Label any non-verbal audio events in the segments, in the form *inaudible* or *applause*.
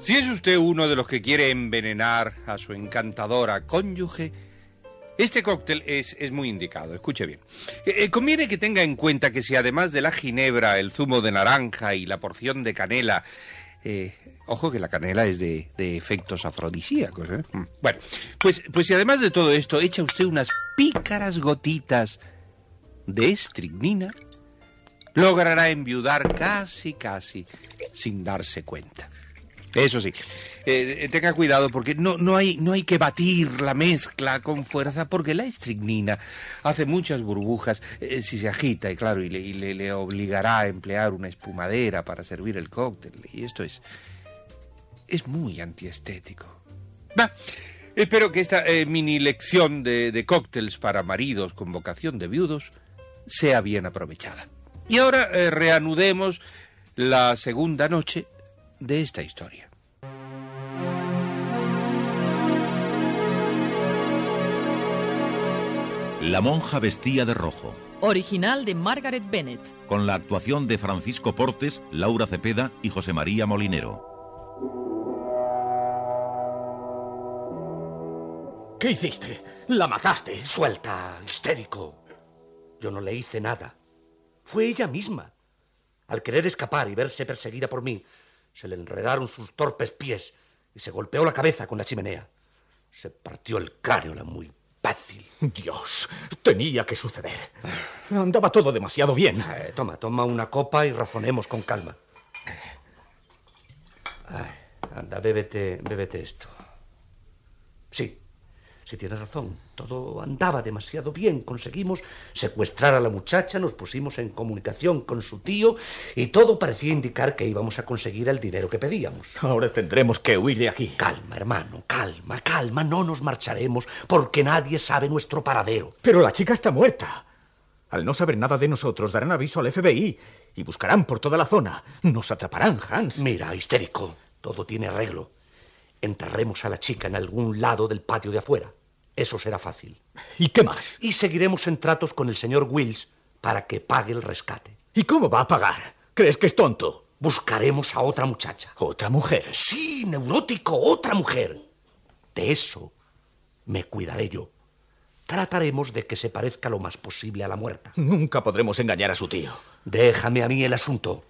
Si es usted uno de los que quiere envenenar a su encantadora cónyuge, este cóctel es, es muy indicado, escuche bien. Eh, eh, conviene que tenga en cuenta que si además de la ginebra, el zumo de naranja y la porción de canela, eh, ojo que la canela es de, de efectos afrodisíacos, ¿eh? Mm, Bueno, pues, pues si además de todo esto echa usted unas pícaras gotitas de estricnina, logrará enviudar casi, casi sin darse cuenta. Eso sí, eh, tenga cuidado porque no, no, hay, no hay que batir la mezcla con fuerza porque la estricnina hace muchas burbujas eh, si se agita y claro, y, le, obligará a emplear una espumadera para servir el cóctel y esto es, es muy antiestético. Va, espero que esta eh, mini lección de, de cócteles para maridos con vocación de viudos sea bien aprovechada. Y ahora eh, reanudemos la segunda noche de esta historia. La monja vestía de rojo, Original de Margaret Bennett. con la actuación de Francisco Portes, Laura Cepeda y José María Molinero. ¿Qué hiciste? ¿La mataste? Suelta, histérico. Yo no le hice nada. Fue ella misma. Al querer escapar y verse perseguida por mí, se le enredaron sus torpes pies y se golpeó la cabeza con la chimenea. Se partió el cráneo la muy fácil. Dios, tenía que suceder. Andaba todo demasiado bien. Eh, toma, toma una copa y razonemos con calma. Ay, anda, bébete, bébete esto. Sí, sí tienes razón. Todo andaba demasiado bien. Conseguimos secuestrar a la muchacha, nos pusimos en comunicación con su tío y todo parecía indicar que íbamos a conseguir el dinero que pedíamos. Ahora tendremos que huir de aquí. Calma, hermano, calma, calma. No nos marcharemos porque nadie sabe nuestro paradero. Pero la chica está muerta. Al no saber nada de nosotros, darán aviso al FBI y buscarán por toda la zona. Nos atraparán, Hans. Mira, histérico, todo tiene arreglo. Enterremos a la chica en algún lado del patio de afuera. Eso será fácil. ¿Y qué más? Y seguiremos en tratos con el señor Wills para que pague el rescate. ¿Y cómo va a pagar? ¿Crees que es tonto? Buscaremos a otra muchacha. ¿Otra mujer? Sí, neurótico, otra mujer. De eso me cuidaré yo. Trataremos de que se parezca lo más posible a la muerta. Nunca podremos engañar a su tío. Déjame a mí el asunto.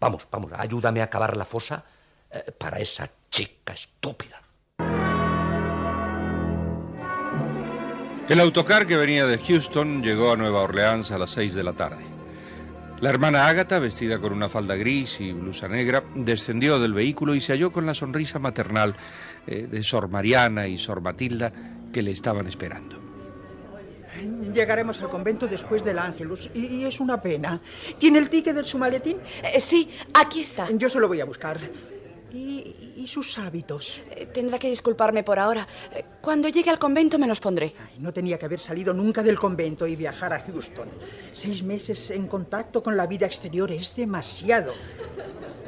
Vamos, vamos, ayúdame a cavar la fosa eh, para esa chica estúpida. El autocar que venía de Houston llegó a Nueva Orleans a las seis de la tarde. La hermana Ágata, vestida con una falda gris y blusa negra, descendió del vehículo y se halló con la sonrisa maternal eh, de Sor Mariana y Sor Matilda que le estaban esperando. Llegaremos al convento después del Ángelus y, y es una pena. ¿Tiene el ticket de su maletín? Eh, sí, aquí está. Yo se lo voy a buscar. ¿Y, y sus hábitos? Eh, Tendrá que disculparme por ahora. Eh, Cuando llegue al convento me los pondré. Ay, no tenía que haber salido nunca del convento y viajar a Houston. Seis meses en contacto con la vida exterior es demasiado.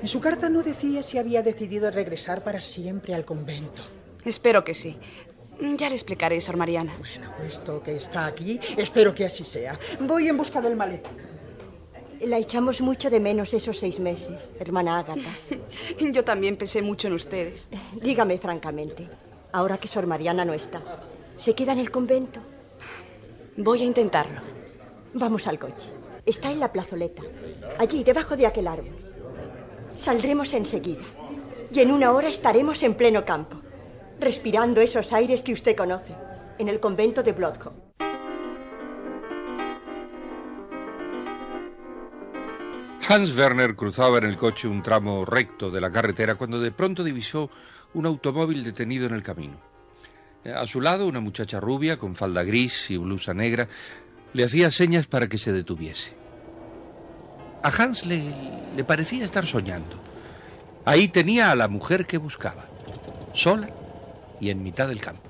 En su carta no decía si había decidido regresar para siempre al convento. Espero que sí. Ya le explicaré, Sor Mariana. Bueno, puesto que está aquí, espero que así sea. Voy en busca del maletín. La echamos mucho de menos esos seis meses, hermana Ágata. *laughs* Yo también pensé mucho en ustedes. Dígame francamente, ahora que Sor Mariana no está, ¿se queda en el convento? Voy a intentarlo. Vamos al coche. Está en la plazoleta. Allí, debajo de aquel árbol. Saldremos enseguida. Y en una hora estaremos en pleno campo, respirando esos aires que usted conoce, en el convento de Bloodhome. Hans Werner cruzaba en el coche un tramo recto de la carretera cuando de pronto divisó un automóvil detenido en el camino. A su lado, una muchacha rubia con falda gris y blusa negra le hacía señas para que se detuviese. A Hans le, le parecía estar soñando. Ahí tenía a la mujer que buscaba, sola y en mitad del campo.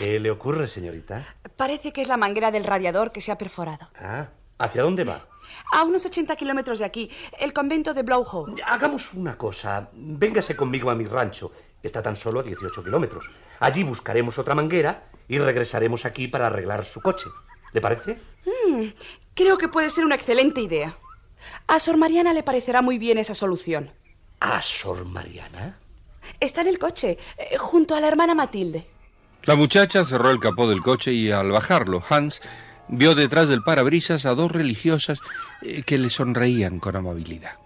¿Qué le ocurre, señorita? Parece que es la manguera del radiador que se ha perforado. Ah, ¿hacia dónde va? A unos 80 kilómetros de aquí, el convento de Blowhole. Hagamos una cosa. Véngase conmigo a mi rancho. Está tan solo a 18 kilómetros. Allí buscaremos otra manguera y regresaremos aquí para arreglar su coche. ¿Le parece? Mm, creo que puede ser una excelente idea. A Sor Mariana le parecerá muy bien esa solución. ¿A Sor Mariana? Está en el coche, eh, junto a la hermana Matilde. La muchacha cerró el capó del coche y al bajarlo, Hans vio detrás del parabrisas a dos religiosas eh, que le sonreían con amabilidad.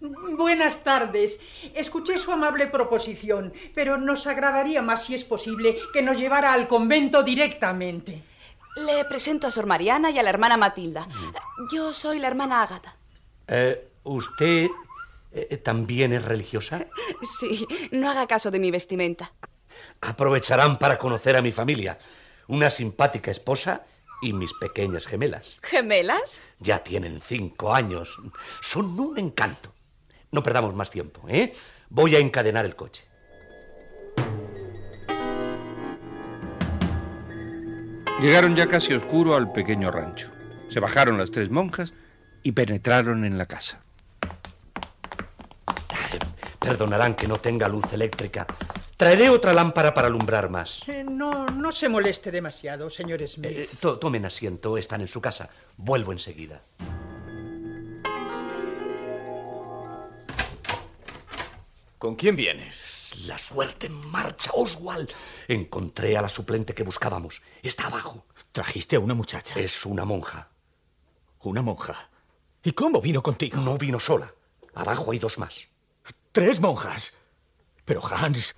Buenas tardes. Escuché su amable proposición, pero nos agradaría más, si es posible, que nos llevara al convento directamente. Le presento a Sor Mariana y a la hermana Matilda. Yo soy la hermana Ágata. Eh, ¿Usted eh, también es religiosa? Sí, no haga caso de mi vestimenta. Aprovecharán para conocer a mi familia. Una simpática esposa y mis pequeñas gemelas. ¿Gemelas? Ya tienen cinco años. Son un encanto. No perdamos más tiempo, ¿eh? Voy a encadenar el coche. Llegaron ya casi oscuro al pequeño rancho. Se bajaron las tres monjas y penetraron en la casa. Perdonarán que no tenga luz eléctrica. Traeré otra lámpara para alumbrar más. Eh, no, no se moleste demasiado, señor Smith. Eh, to- tomen asiento, están en su casa. Vuelvo enseguida. ¿Con quién vienes? La suerte en marcha, Oswald. Encontré a la suplente que buscábamos. Está abajo. Trajiste a una muchacha. Es una monja. Una monja. ¿Y cómo vino contigo? No vino sola. Abajo hay dos más. Tres monjas. Pero Hans,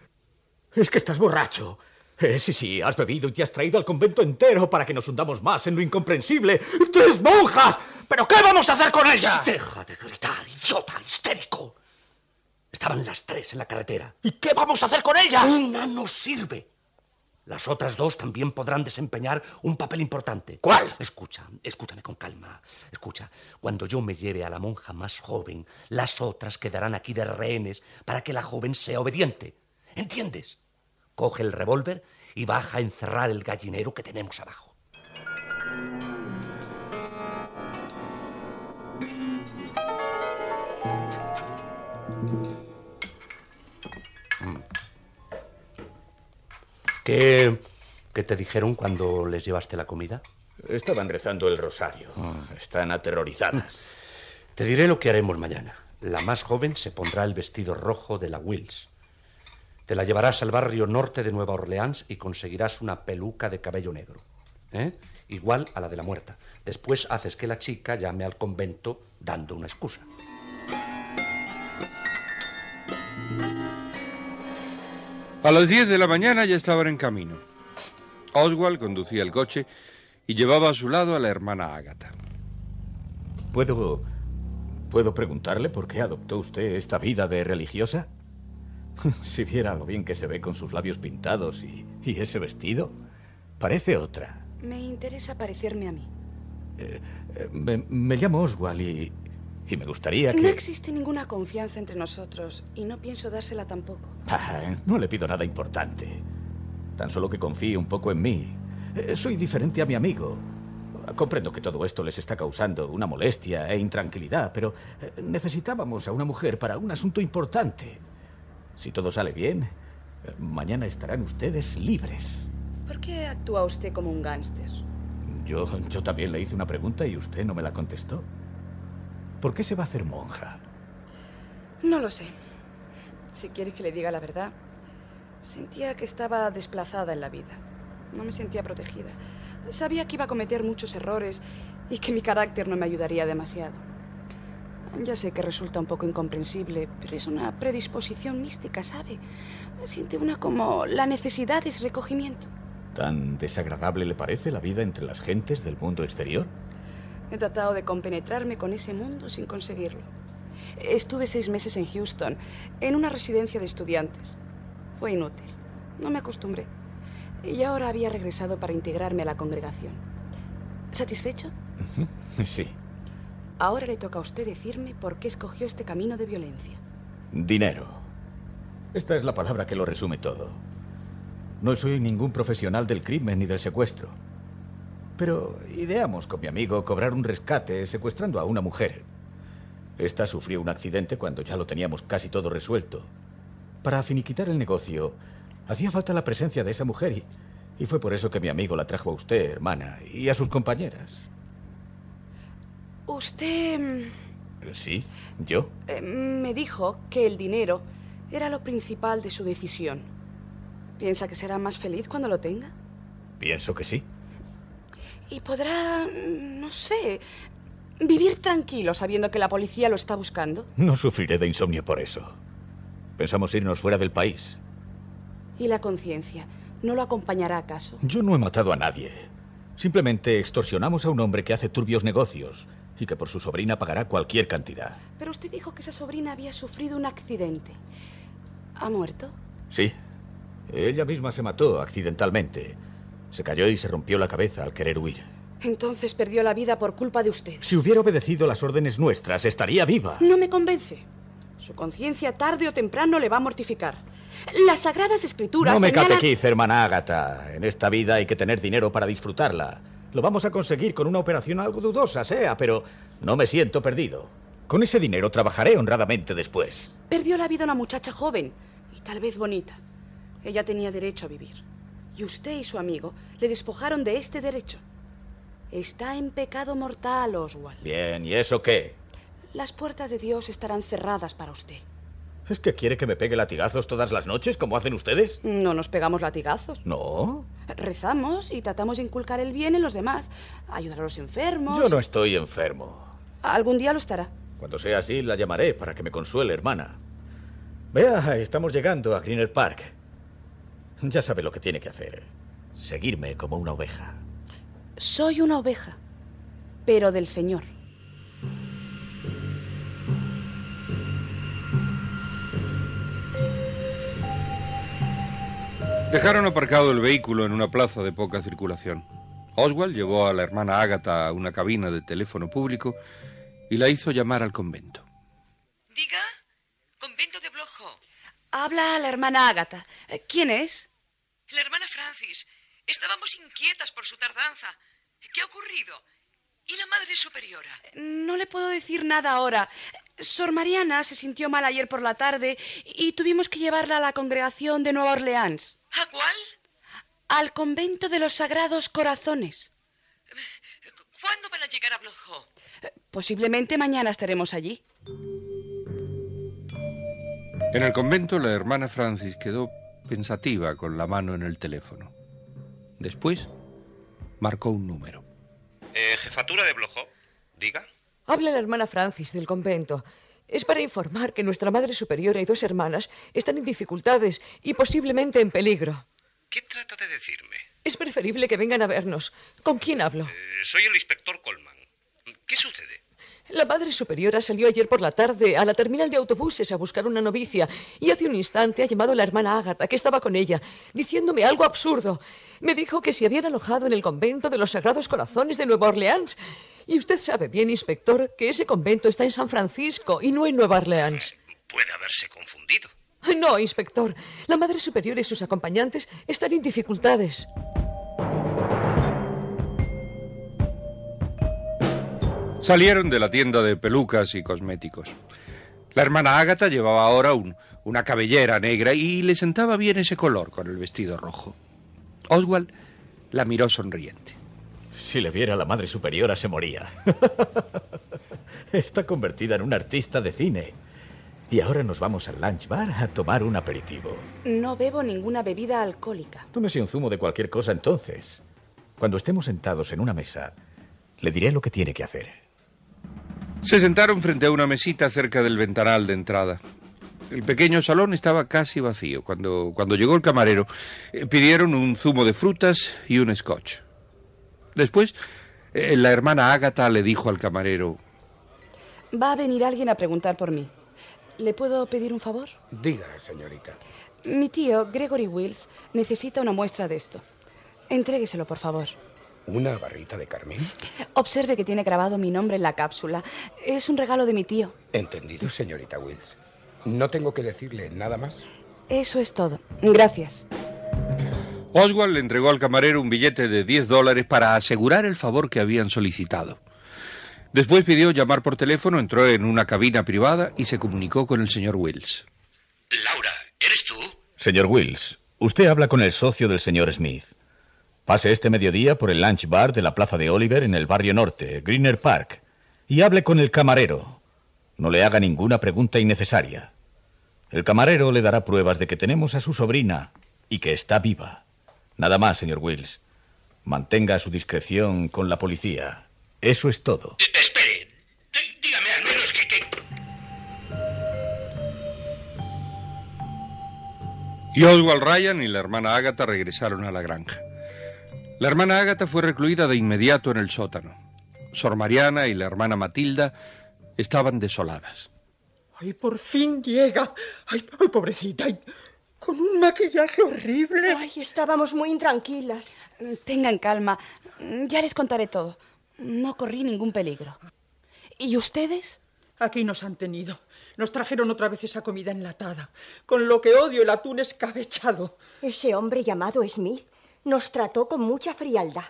es que estás borracho. Eh, sí, sí, has bebido y te has traído al convento entero para que nos hundamos más en lo incomprensible. ¡Tres monjas! ¿Pero qué vamos a hacer con ellas? Deja de gritar, idiota, histérico. Estaban las tres en la carretera. ¿Y qué vamos a hacer con ellas? Una no sirve. Las otras dos también podrán desempeñar un papel importante. ¿Cuál? Escucha, escúchame con calma. Escucha, cuando yo me lleve a la monja más joven, las otras quedarán aquí de rehenes para que la joven sea obediente. ¿Entiendes? Coge el revólver y baja a encerrar el gallinero que tenemos abajo. ¿Qué, qué te dijeron cuando les llevaste la comida? Estaban rezando el rosario. Están aterrorizadas. Te diré lo que haremos mañana. La más joven se pondrá el vestido rojo de la Wills. Te la llevarás al barrio norte de Nueva Orleans y conseguirás una peluca de cabello negro. ¿eh? Igual a la de la muerta. Después haces que la chica llame al convento dando una excusa. A las 10 de la mañana ya estaban en camino. Oswald conducía el coche y llevaba a su lado a la hermana Ágata. ¿Puedo. ¿Puedo preguntarle por qué adoptó usted esta vida de religiosa? *laughs* Si viera lo bien que se ve con sus labios pintados y, y ese vestido, parece otra. Me interesa parecerme a mí. Eh, me, me llamo Oswald y, y me gustaría que... No existe ninguna confianza entre nosotros y no pienso dársela tampoco. Ah, no le pido nada importante. Tan solo que confíe un poco en mí. Eh, soy diferente a mi amigo. Comprendo que todo esto les está causando una molestia e intranquilidad, pero eh, necesitábamos a una mujer para un asunto importante. Si todo sale bien, mañana estarán ustedes libres. ¿Por qué actúa usted como un gángster? Yo, yo también le hice una pregunta y usted no me la contestó. ¿Por qué se va a hacer monja? No lo sé. Si quiere que le diga la verdad, sentía que estaba desplazada en la vida. No me sentía protegida. Sabía que iba a cometer muchos errores y que mi carácter no me ayudaría demasiado. Ya sé que resulta un poco incomprensible, pero es una predisposición mística, ¿sabe? Siente una como la necesidad de ese recogimiento. ¿Tan desagradable le parece la vida entre las gentes del mundo exterior? He tratado de compenetrarme con ese mundo sin conseguirlo. Estuve seis meses en Houston, en una residencia de estudiantes. Fue inútil. No me acostumbré. Y ahora había regresado para integrarme a la congregación. ¿Satisfecho? *laughs* Sí. Ahora le toca a usted decirme por qué escogió este camino de violencia. Dinero. Esta es la palabra que lo resume todo. No soy ningún profesional del crimen ni del secuestro. Pero ideamos con mi amigo cobrar un rescate secuestrando a una mujer. Esta sufrió un accidente cuando ya lo teníamos casi todo resuelto. Para finiquitar el negocio, hacía falta la presencia de esa mujer y, y fue por eso que mi amigo la trajo a usted, hermana, y a sus compañeras. Usted ¿Sí? ¿Yo? eh, me dijo que el dinero era lo principal de su decisión. ¿Piensa que será más feliz cuando lo tenga? Pienso que sí. Y podrá, no sé, vivir tranquilo sabiendo que la policía lo está buscando. No sufriré de insomnio por eso. Pensamos irnos fuera del país. ¿Y la conciencia? ¿No lo acompañará acaso? Yo no he matado a nadie. Simplemente extorsionamos a un hombre que hace turbios negocios y que por su sobrina pagará cualquier cantidad. Pero usted dijo que esa sobrina había sufrido un accidente. ¿Ha muerto? Sí. Ella misma se mató accidentalmente. Se cayó y se rompió la cabeza al querer huir. Entonces perdió la vida por culpa de usted. Si hubiera obedecido las órdenes nuestras, estaría viva. No me convence. Su conciencia tarde o temprano le va a mortificar. Las sagradas escrituras No me señalan- catequice, hermana Ágata. En esta vida hay que tener dinero para disfrutarla. Lo vamos a conseguir con una operación algo dudosa, sea, pero no me siento perdido. Con ese dinero trabajaré honradamente después. Perdió la vida una muchacha joven y tal vez bonita. Ella tenía derecho a vivir. Y usted y su amigo le despojaron de este derecho. Está en pecado mortal, Oswald. Bien, ¿y eso qué? Las puertas de Dios estarán cerradas para usted. ¿Es que quiere que me pegue latigazos todas las noches, como hacen ustedes? No nos pegamos latigazos. No. Rezamos y tratamos de inculcar el bien en los demás. Ayudar a los enfermos. Yo no estoy enfermo. Algún día lo estará. Cuando sea así, la llamaré para que me consuele, hermana. Vea, estamos llegando a Greener Park. Ya sabe lo que tiene que hacer. Seguirme como una oveja. Soy una oveja, pero del Señor. Dejaron aparcado el vehículo en una plaza de poca circulación. Oswald llevó a la hermana Ágata a una cabina de teléfono público y la hizo llamar al convento. Diga, convento de Blojo. Habla la hermana Ágata. Eh, ¿Quién es? La hermana Francis. Estábamos inquietas por su tardanza. ¿Qué ha ocurrido? ¿Y la madre superiora? No le puedo decir nada ahora. Sor Mariana se sintió mal ayer por la tarde y tuvimos que llevarla a la congregación de Nueva Orleans. ¿A cuál? Al convento de los Sagrados Corazones. ¿Cuándo van a llegar a Blojo? Posiblemente mañana estaremos allí. En el convento la hermana Francis quedó pensativa con la mano en el teléfono. Después marcó un número. Eh, jefatura de Blojo, diga. Habla la hermana Francis del convento. Es para informar que nuestra madre superiora y dos hermanas están en dificultades y posiblemente en peligro. ¿Qué trata de decirme? Es preferible que vengan a vernos. ¿Con quién hablo? Eh, soy el inspector Coleman. ¿Qué sucede? La madre superiora salió ayer por la tarde a la terminal de autobuses a buscar una novicia y hace un instante ha llamado a la hermana Ágata, que estaba con ella, diciéndome algo absurdo. Me dijo que se habían alojado en el convento de los Sagrados Corazones de Nueva Orleans. Y usted sabe bien, inspector, que ese convento está en San Francisco y no en Nueva Orleans. Puede haberse confundido. No, inspector. La madre superiora y sus acompañantes están en dificultades. Salieron de la tienda de pelucas y cosméticos. La hermana Ágata llevaba ahora un- una cabellera negra y le sentaba bien ese color con el vestido rojo. Oswald la miró sonriente. Si le viera a la madre superiora se moría. *laughs* Está convertida en una artista de cine. Y ahora nos vamos al lunch bar a tomar un aperitivo. No bebo ninguna bebida alcohólica. Tómese un zumo de cualquier cosa entonces. Cuando estemos sentados en una mesa, le diré lo que tiene que hacer. Se sentaron frente a una mesita cerca del ventanal de entrada. El pequeño salón estaba casi vacío. Cuando, cuando llegó el camarero, eh, pidieron un zumo de frutas y un scotch. Después, eh, la hermana Ágata le dijo al camarero, Va a venir alguien a preguntar por mí. ¿Le puedo pedir un favor? Diga, señorita. Mi tío, Gregory Wills, necesita una muestra de esto. Entrégueselo, por favor. ¿Una barrita de carmín? Observe que tiene grabado mi nombre en la cápsula. Es un regalo de mi tío. Entendido, señorita Wills. No tengo que decirle nada más. Eso es todo. Gracias. Oswald le entregó al camarero un billete de 10 dólares para asegurar el favor que habían solicitado. Después pidió llamar por teléfono, entró en una cabina privada y se comunicó con el señor Wills. Laura, ¿eres tú? Señor Wills, usted habla con el socio del señor Smith. Pase este mediodía por el lunch bar de la Plaza de Oliver en el barrio norte, Greener Park, y hable con el camarero. No le haga ninguna pregunta innecesaria. El camarero le dará pruebas de que tenemos a su sobrina y que está viva. Nada más, señor Wills. Mantenga su discreción con la policía. Eso es todo. espere. Dígame al menos que... que... Y Oswald Ryan y la hermana Ágata regresaron a la granja. La hermana Ágata fue recluida de inmediato en el sótano. Sor Mariana y la hermana Matilda estaban desoladas. Ay, por fin llega. Ay, ay pobrecita. ay, con un maquillaje horrible. Ay, estábamos muy intranquilas. Tengan calma. Ya les contaré todo. No corrí ningún peligro. ¿Y ustedes? Aquí nos han tenido. Nos trajeron otra vez esa comida enlatada, con lo que odio el atún escabechado. Ese hombre llamado Smith nos trató con mucha frialdad.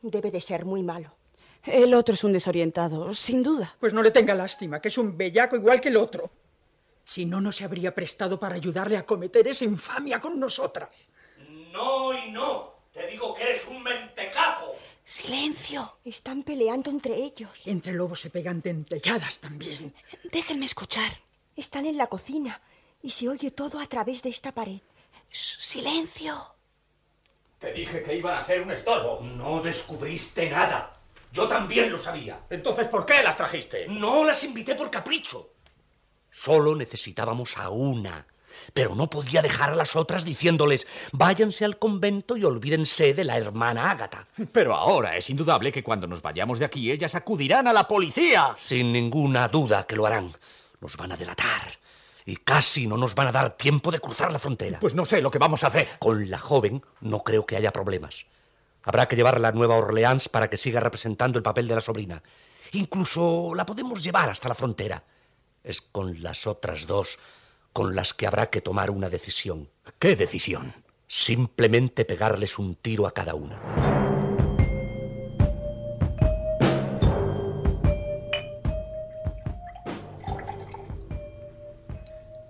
Debe de ser muy malo. El otro es un desorientado, sin duda. Pues no le tenga lástima, que es un bellaco igual que el otro. Si no, no se habría prestado para ayudarle a cometer esa infamia con nosotras. No y no. Te digo que eres un mentecapo. Silencio. Están peleando entre ellos. Entre lobos se pegan dentelladas también. Déjenme escuchar. Están en la cocina y se oye todo a través de esta pared. Silencio. Te dije que iban a ser un estorbo. No descubriste nada. Yo también lo sabía. Entonces, ¿por qué las trajiste? No las invité por capricho. Solo necesitábamos a una. Pero no podía dejar a las otras diciéndoles váyanse al convento y olvídense de la hermana Ágata. Pero ahora es indudable que cuando nos vayamos de aquí ellas acudirán a la policía. Sin ninguna duda que lo harán. Nos van a delatar. Y casi no nos van a dar tiempo de cruzar la frontera. Pues no sé lo que vamos a hacer. Con la joven no creo que haya problemas. Habrá que llevarla a Nueva Orleans para que siga representando el papel de la sobrina. Incluso la podemos llevar hasta la frontera. Es con las otras dos con las que habrá que tomar una decisión. ¿Qué decisión? Simplemente pegarles un tiro a cada una.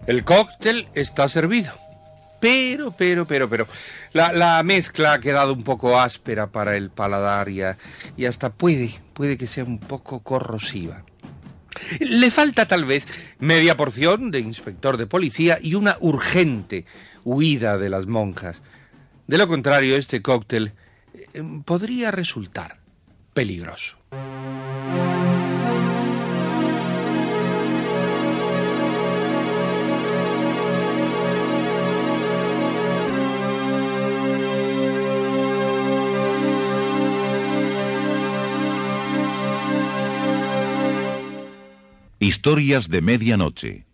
El cóctel está servido. Pero, pero, pero, pero. La, la mezcla ha quedado un poco áspera para el paladar y, a- y hasta puede, puede que sea un poco corrosiva. Le falta tal vez media porción de inspector de policía y una urgente huida de las monjas. De lo contrario, este cóctel eh, podría resultar peligroso. Historias de medianoche.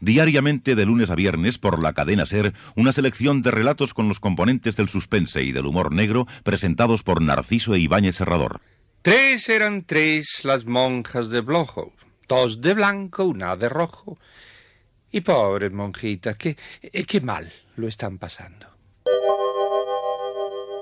Diariamente de lunes a viernes por la cadena Ser, una selección de relatos con los componentes del suspense y del humor negro presentados por Narciso e Ibáñez Serrador. Tres eran tres las monjas de Blojo, dos de blanco, una de rojo. Y pobres monjitas, qué, eh, qué mal lo están pasando.